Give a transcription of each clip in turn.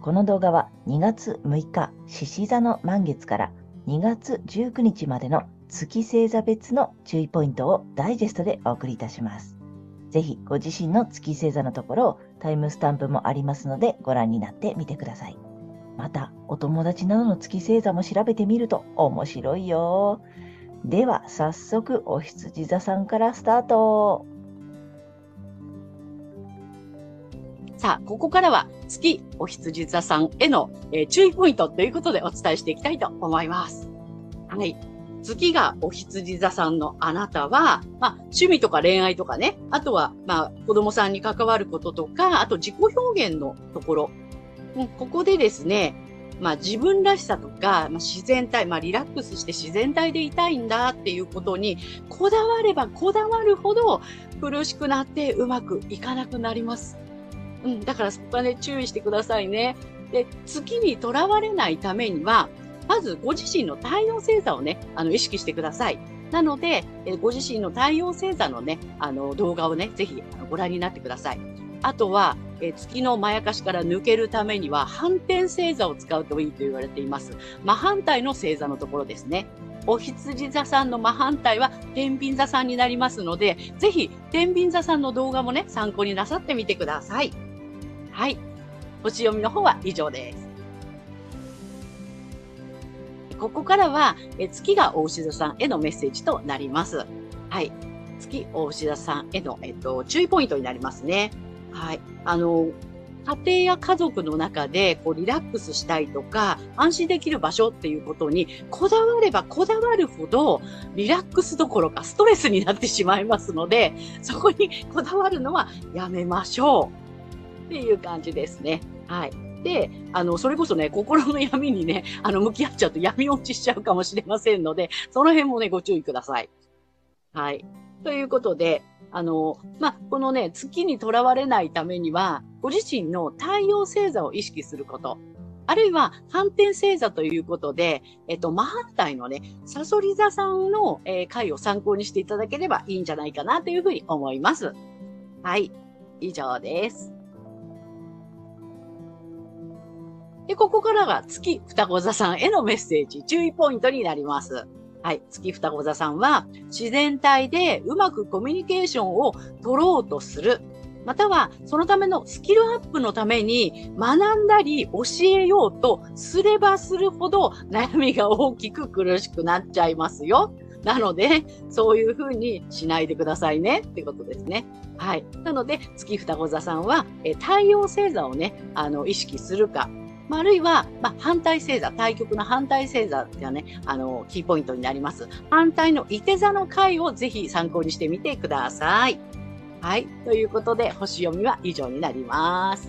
この動画は2月6日、獅子座の満月から2月19日までの月星座別の注意ポイントをダイジェストでお送りいたします。ぜひご自身の月星座のところをタイムスタンプもありますのでご覧になってみてください。また、お友達などの月星座も調べてみると面白いよ。では、早速、お羊座さんからスタート。さあ、ここからは月お羊座さんへの、えー、注意ポイントということでお伝えしていきたいと思います。はい。月がお羊座さんのあなたは、まあ、趣味とか恋愛とかね、あとは、まあ、子供さんに関わることとか、あと自己表現のところ。うん、ここでですね、まあ、自分らしさとか、まあ、自然体、まあ、リラックスして自然体でいたいんだっていうことに、こだわればこだわるほど苦しくなってうまくいかなくなります。うん、だからそこはね、注意してくださいね。で、月にとらわれないためには、まずご自身の太陽星座をね、あの、意識してください。なので、えご自身の太陽星座のね、あの、動画をね、ぜひご覧になってください。あとは、え月のまやかしから抜けるためには、反転星座を使うといいと言われています。真反対の星座のところですね。お羊座さんの真反対は天秤座さんになりますので、ぜひ天秤座さんの動画もね、参考になさってみてください。はい。星読みの方は以上です。ここからは、え月が大牛座さんへのメッセージとなります。はい。月大牛座さんへの、えっと、注意ポイントになりますね。はい。あの、家庭や家族の中でこうリラックスしたいとか安心できる場所っていうことにこだわればこだわるほどリラックスどころかストレスになってしまいますのでそこにこだわるのはやめましょうっていう感じですね。はい。で、あの、それこそね、心の闇にね、あの、向き合っちゃうと闇落ちしちゃうかもしれませんので、その辺もね、ご注意ください。はい。ということで、あの、まあ、このね、月にとらわれないためには、ご自身の太陽星座を意識すること。あるいは反転星座ということで、えっと、真反対のね、サソリ座さんの、えー、回を参考にしていただければいいんじゃないかなというふうに思います。はい。以上です。で、ここからが月双子座さんへのメッセージ、注意ポイントになります。はい。月双子座さんは、自然体でうまくコミュニケーションを取ろうとする。または、そのためのスキルアップのために学んだり教えようとすればするほど悩みが大きく苦しくなっちゃいますよ。なので、そういうふうにしないでくださいねってことですね。はい。なので、月双子座さんは、え太陽星座をね、あの、意識するか、まあ、あるいは、まあ、反対星座、対極の反対星座がね、あの、キーポイントになります。反対の伊手座の回をぜひ参考にしてみてください。はい。ということで、星読みは以上になります。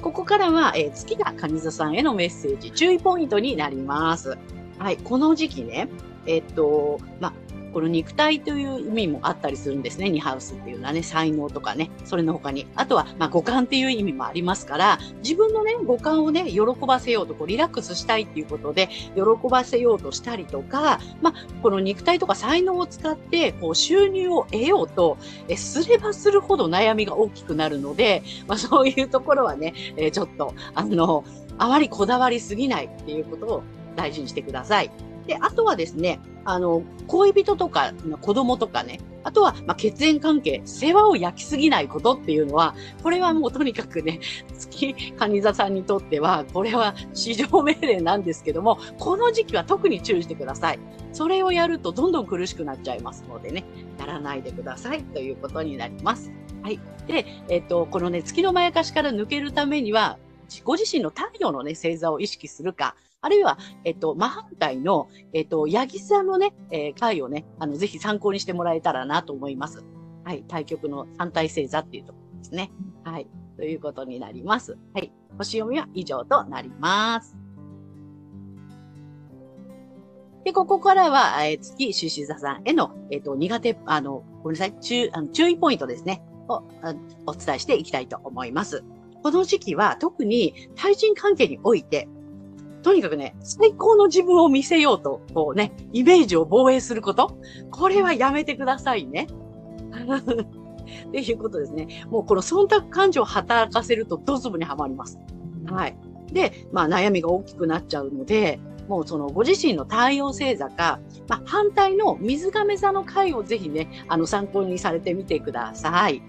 ここからは、えー、月が蟹座さんへのメッセージ、注意ポイントになります。はい。この時期ね、えっと、まあ、この肉体という意味もあったりするんですね。ニハウスっていうのはね、才能とかね、それの他に。あとは、まあ、五感っていう意味もありますから、自分のね、五感をね、喜ばせようと、こう、リラックスしたいっていうことで、喜ばせようとしたりとか、まあ、この肉体とか才能を使って、こう、収入を得ようと、え、すればするほど悩みが大きくなるので、まあ、そういうところはね、えー、ちょっと、あの、あまりこだわりすぎないっていうことを大事にしてください。で、あとはですね、あの、恋人とか、子供とかね、あとは、ま、血縁関係、世話を焼きすぎないことっていうのは、これはもうとにかくね、月、蟹座さんにとっては、これは市場命令なんですけども、この時期は特に注意してください。それをやるとどんどん苦しくなっちゃいますのでね、やらないでくださいということになります。はい。で、えっと、このね、月のまやかしから抜けるためには、ご自身の太陽のね、星座を意識するか、あるいは、えっと、真反対の、えっと、ヤギ座のね、えー、回をね、あの、ぜひ参考にしてもらえたらなと思います。はい。対局の反対星座っていうところですね。はい。ということになります。はい。星読みは以上となります。で、ここからは、えー、月獅子座さんへの、えっ、ー、と、苦手、あの、ごめんなさい、注、あの注意ポイントですね。をお伝えしていきたいと思います。この時期は特に対人関係において、とにかくね、最高の自分を見せようと、こうね、イメージを防衛すること。これはやめてくださいね。っていうことですね。もうこの忖度感情を働かせるとドズボにはまります。はい。で、まあ悩みが大きくなっちゃうので、もうそのご自身の太陽星座か、まあ、反対の水亀座の回をぜひね、あの参考にされてみてください。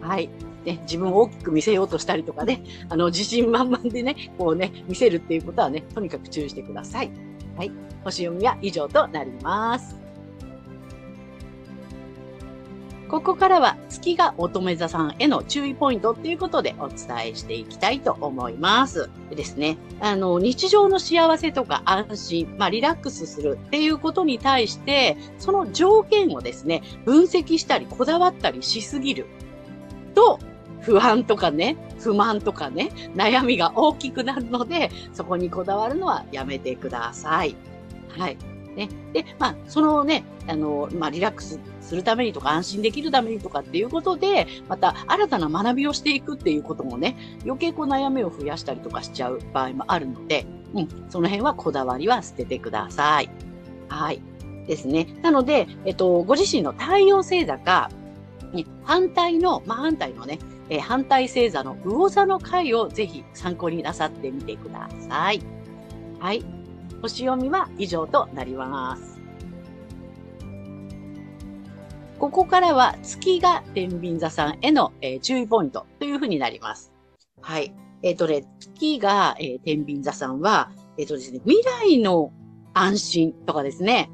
はい。ね、自分を大きく見せようとしたりとかね、あの、自信満々でね、こうね、見せるっていうことはね、とにかく注意してください。はい。星読みは以上となります。ここからは月が乙女座さんへの注意ポイントっていうことでお伝えしていきたいと思います。でですね、あの、日常の幸せとか安心、まあ、リラックスするっていうことに対して、その条件をですね、分析したり、こだわったりしすぎる、不安とかね、不満とかね、悩みが大きくなるので、そこにこだわるのはやめてください。はい。ね。で、まあ、そのね、あの、まあ、リラックスするためにとか、安心できるためにとかっていうことで、また新たな学びをしていくっていうこともね、余計こう悩みを増やしたりとかしちゃう場合もあるので、うん、その辺はこだわりは捨ててください。はい。ですね。なので、えっと、ご自身の太陽星座か、ね、反対の、まあ、反対のね、え、反対星座の魚座の回をぜひ参考になさってみてください。はい。星読みは以上となります。ここからは月が天秤座さんへの、え、注意ポイントというふうになります。はい。えっ、ー、とね、月が、えー、天秤座さんは、えっ、ー、とですね、未来の安心とかですね、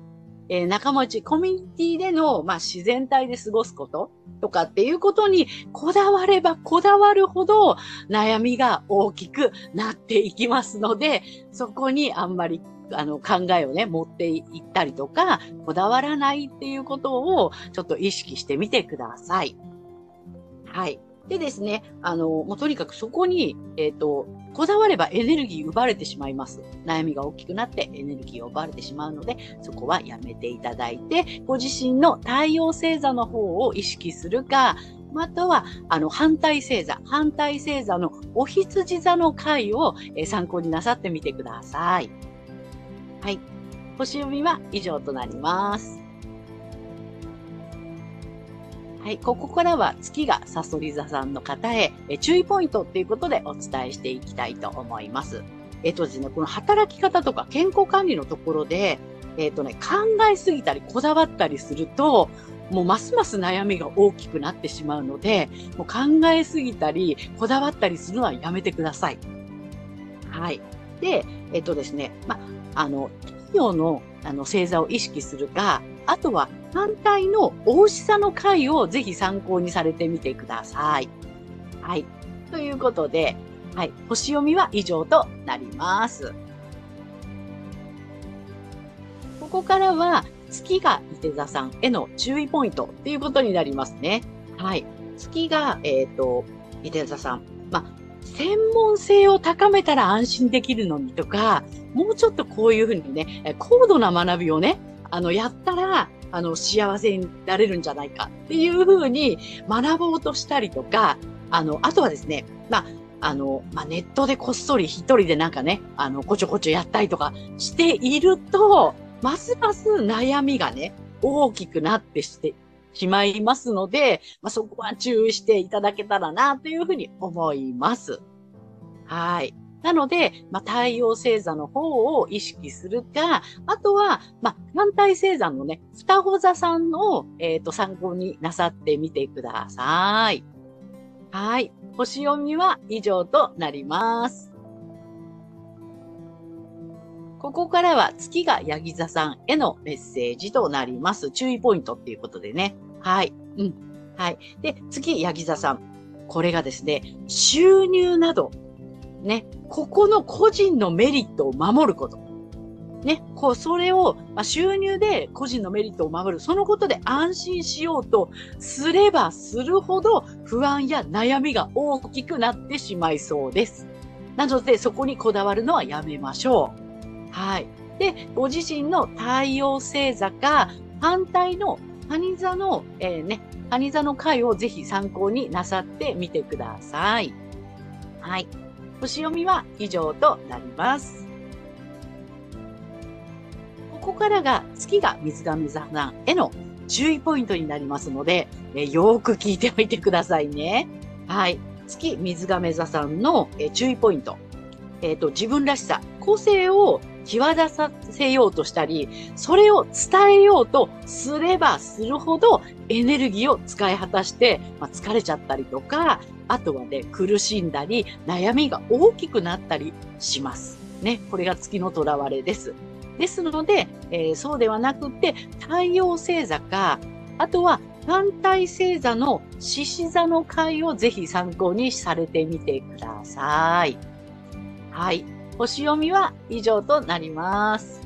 えー、仲間内、コミュニティでの、まあ、自然体で過ごすこととかっていうことにこだわればこだわるほど悩みが大きくなっていきますので、そこにあんまりあの考えをね、持っていったりとか、こだわらないっていうことをちょっと意識してみてください。はい。でですね、あの、もうとにかくそこに、えっ、ー、と、こだわればエネルギー奪われてしまいます。悩みが大きくなってエネルギーを奪われてしまうので、そこはやめていただいて、ご自身の太陽星座の方を意識するか、または、あの、反対星座、反対星座のお羊座の回を、え参考になさってみてください。はい。星読みは以上となります。はい、ここからは月がサソリ座さんの方へえ注意ポイントっていうことでお伝えしていきたいと思います。えっとですね、この働き方とか健康管理のところで、えっとね、考えすぎたりこだわったりすると、もうますます悩みが大きくなってしまうので、もう考えすぎたり、こだわったりするのはやめてください。はい。で、えっとですね、ま、あの、企業のあの星座を意識するか、あとは反対の大牛座の回をぜひ参考にされてみてください。はい。ということで、はい。星読みは以上となります。ここからは月が伊手座さんへの注意ポイントっていうことになりますね。はい。月が、えっ、ー、と、伊手座さん。まあ、専門性を高めたら安心できるのにとか、もうちょっとこういうふうにね、高度な学びをね、あの、やったら、あの、幸せになれるんじゃないかっていうふうに学ぼうとしたりとか、あの、あとはですね、まあ、あの、まあ、ネットでこっそり一人でなんかね、あの、こちょこちょやったりとかしていると、ますます悩みがね、大きくなってしてしまいますので、まあ、そこは注意していただけたらなというふうに思います。はい。なので、まあ、太陽星座の方を意識するか、あとは、まあ、反対星座のね、双子座さんを、えっ、ー、と、参考になさってみてください。はい。星読みは以上となります。ここからは月がヤギ座さんへのメッセージとなります。注意ポイントっていうことでね。はい。うん。はい。で、次、ヤギ座さん。これがですね、収入などね、ここの個人のメリットを守ること。ね、こう、それを、まあ、収入で個人のメリットを守る。そのことで安心しようとすればするほど不安や悩みが大きくなってしまいそうです。なので、そこにこだわるのはやめましょう。はい。で、ご自身の太陽星座か、反対の蟹座の、えー、ね、蟹座の回をぜひ参考になさってみてください。はい。星読みは以上となります。ここからが月が水亀座さんへの注意ポイントになりますので、えよーく聞いておいてくださいね。はい。月水亀座さんの、え注意ポイント。えっ、ー、と、自分らしさ、個性を際立たせようとしたり、それを伝えようとすればするほどエネルギーを使い果たして、まあ、疲れちゃったりとか、あとはね、苦しんだり、悩みが大きくなったりします。ね、これが月の囚われです。ですので、えー、そうではなくて、太陽星座か、あとは反対星座の獅子座の回をぜひ参考にされてみてください。はい。星読みは以上となります。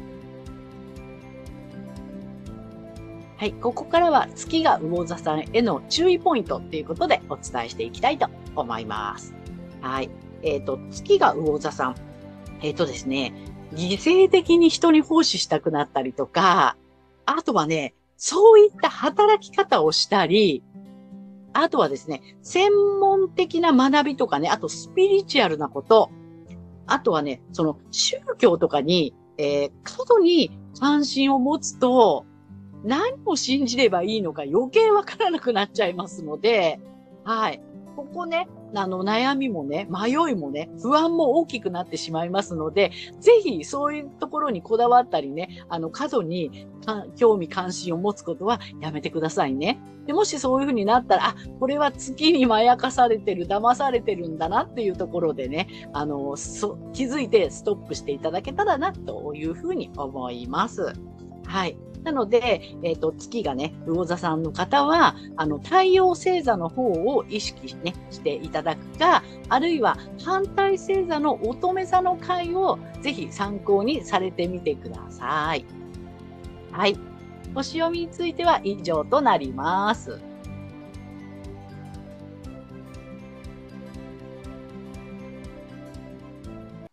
はい。ここからは月が魚座さんへの注意ポイントということでお伝えしていきたいと思います。はい。えっ、ー、と、月が魚座さん。えっ、ー、とですね、犠牲的に人に奉仕したくなったりとか、あとはね、そういった働き方をしたり、あとはですね、専門的な学びとかね、あとスピリチュアルなこと、あとはね、その宗教とかに、えー、過度に関心を持つと、何を信じればいいのか余計わからなくなっちゃいますので、はい。ここね、あの、悩みもね、迷いもね、不安も大きくなってしまいますので、ぜひそういうところにこだわったりね、あの、過度に興味関心を持つことはやめてくださいね。でもしそういうふうになったら、あ、これは月にまやかされてる、騙されてるんだなっていうところでね、あの、そ気づいてストップしていただけたらな、というふうに思います。はい。なので、えっ、ー、と、月がね、魚座さんの方は、あの、太陽星座の方を意識ね、していただくか、あるいは反対星座の乙女座の回をぜひ参考にされてみてください。はい。星読みについては以上となります。